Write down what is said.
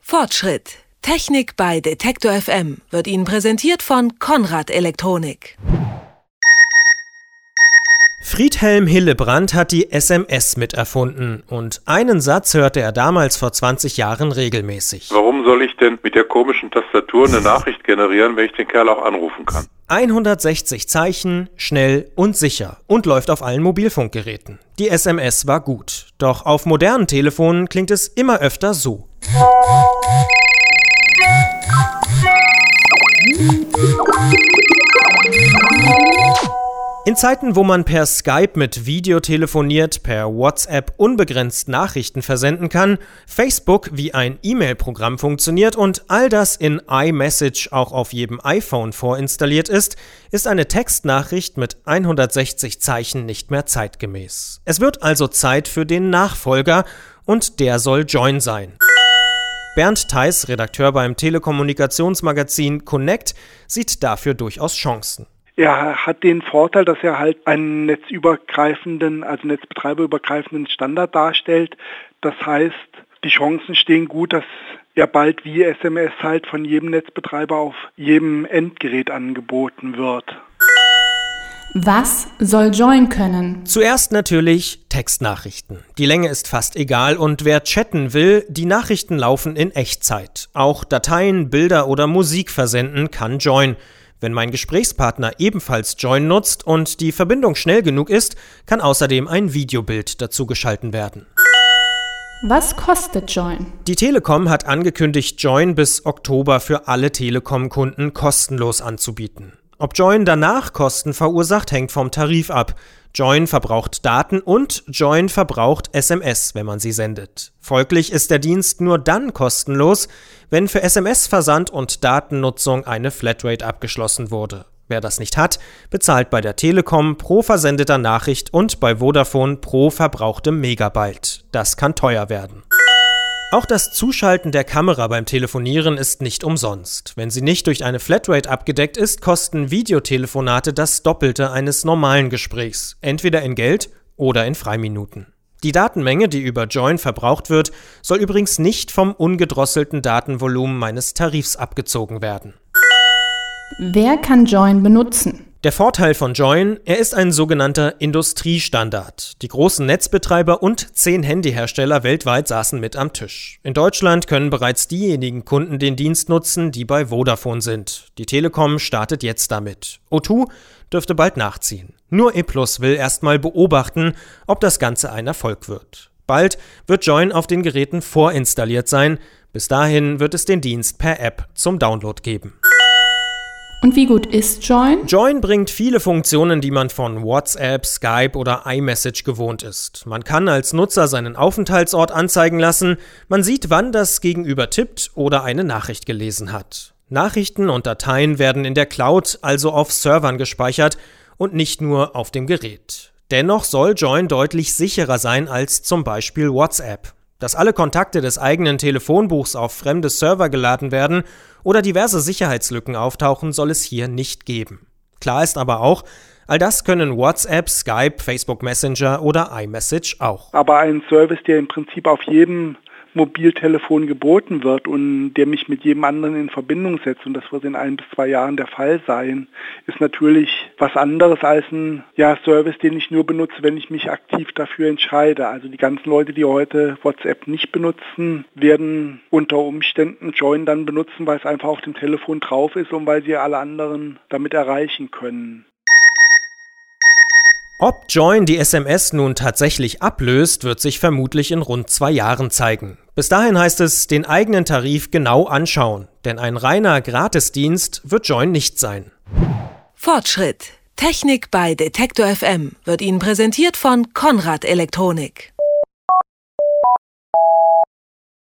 Fortschritt. Technik bei Detektor FM wird Ihnen präsentiert von Konrad Elektronik. Friedhelm Hillebrand hat die SMS miterfunden und einen Satz hörte er damals vor 20 Jahren regelmäßig. Warum soll ich denn mit der komischen Tastatur eine Nachricht generieren, wenn ich den Kerl auch anrufen kann? 160 Zeichen, schnell und sicher und läuft auf allen Mobilfunkgeräten. Die SMS war gut, doch auf modernen Telefonen klingt es immer öfter so. Zeiten, wo man per Skype mit Video telefoniert, per WhatsApp unbegrenzt Nachrichten versenden kann, Facebook wie ein E-Mail-Programm funktioniert und all das in iMessage auch auf jedem iPhone vorinstalliert ist, ist eine Textnachricht mit 160 Zeichen nicht mehr zeitgemäß. Es wird also Zeit für den Nachfolger und der soll Join sein. Bernd Theis, Redakteur beim Telekommunikationsmagazin Connect, sieht dafür durchaus Chancen. Er hat den Vorteil, dass er halt einen netzübergreifenden, also netzbetreiberübergreifenden Standard darstellt. Das heißt, die Chancen stehen gut, dass er bald wie SMS halt von jedem Netzbetreiber auf jedem Endgerät angeboten wird. Was soll Join können? Zuerst natürlich Textnachrichten. Die Länge ist fast egal und wer chatten will, die Nachrichten laufen in Echtzeit. Auch Dateien, Bilder oder Musik versenden kann Join. Wenn mein Gesprächspartner ebenfalls Join nutzt und die Verbindung schnell genug ist, kann außerdem ein Videobild dazu geschalten werden. Was kostet Join? Die Telekom hat angekündigt, Join bis Oktober für alle Telekom-Kunden kostenlos anzubieten. Ob Join danach Kosten verursacht, hängt vom Tarif ab. Join verbraucht Daten und Join verbraucht SMS, wenn man sie sendet. Folglich ist der Dienst nur dann kostenlos, wenn für SMS-Versand und Datennutzung eine Flatrate abgeschlossen wurde. Wer das nicht hat, bezahlt bei der Telekom pro versendeter Nachricht und bei Vodafone pro verbrauchtem Megabyte. Das kann teuer werden. Auch das Zuschalten der Kamera beim Telefonieren ist nicht umsonst. Wenn sie nicht durch eine Flatrate abgedeckt ist, kosten Videotelefonate das Doppelte eines normalen Gesprächs, entweder in Geld oder in Freiminuten. Die Datenmenge, die über Join verbraucht wird, soll übrigens nicht vom ungedrosselten Datenvolumen meines Tarifs abgezogen werden. Wer kann Join benutzen? Der Vorteil von Join, er ist ein sogenannter Industriestandard. Die großen Netzbetreiber und zehn Handyhersteller weltweit saßen mit am Tisch. In Deutschland können bereits diejenigen Kunden den Dienst nutzen, die bei Vodafone sind. Die Telekom startet jetzt damit. O2 dürfte bald nachziehen. Nur E Plus will erstmal beobachten, ob das Ganze ein Erfolg wird. Bald wird Join auf den Geräten vorinstalliert sein. Bis dahin wird es den Dienst per App zum Download geben. Und wie gut ist Join? Join bringt viele Funktionen, die man von WhatsApp, Skype oder iMessage gewohnt ist. Man kann als Nutzer seinen Aufenthaltsort anzeigen lassen, man sieht, wann das Gegenüber tippt oder eine Nachricht gelesen hat. Nachrichten und Dateien werden in der Cloud, also auf Servern gespeichert und nicht nur auf dem Gerät. Dennoch soll Join deutlich sicherer sein als zum Beispiel WhatsApp. Dass alle Kontakte des eigenen Telefonbuchs auf fremde Server geladen werden oder diverse Sicherheitslücken auftauchen, soll es hier nicht geben. Klar ist aber auch, all das können WhatsApp, Skype, Facebook Messenger oder iMessage auch. Aber ein Service, der im Prinzip auf jedem Mobiltelefon geboten wird und der mich mit jedem anderen in Verbindung setzt, und das wird in ein bis zwei Jahren der Fall sein, ist natürlich was anderes als ein ja, Service, den ich nur benutze, wenn ich mich aktiv dafür entscheide. Also die ganzen Leute, die heute WhatsApp nicht benutzen, werden unter Umständen Join dann benutzen, weil es einfach auf dem Telefon drauf ist und weil sie alle anderen damit erreichen können. Ob Join die SMS nun tatsächlich ablöst, wird sich vermutlich in rund zwei Jahren zeigen. Bis dahin heißt es, den eigenen Tarif genau anschauen, denn ein reiner Gratisdienst wird Join nicht sein. Fortschritt. Technik bei Detektor FM wird Ihnen präsentiert von Konrad Elektronik.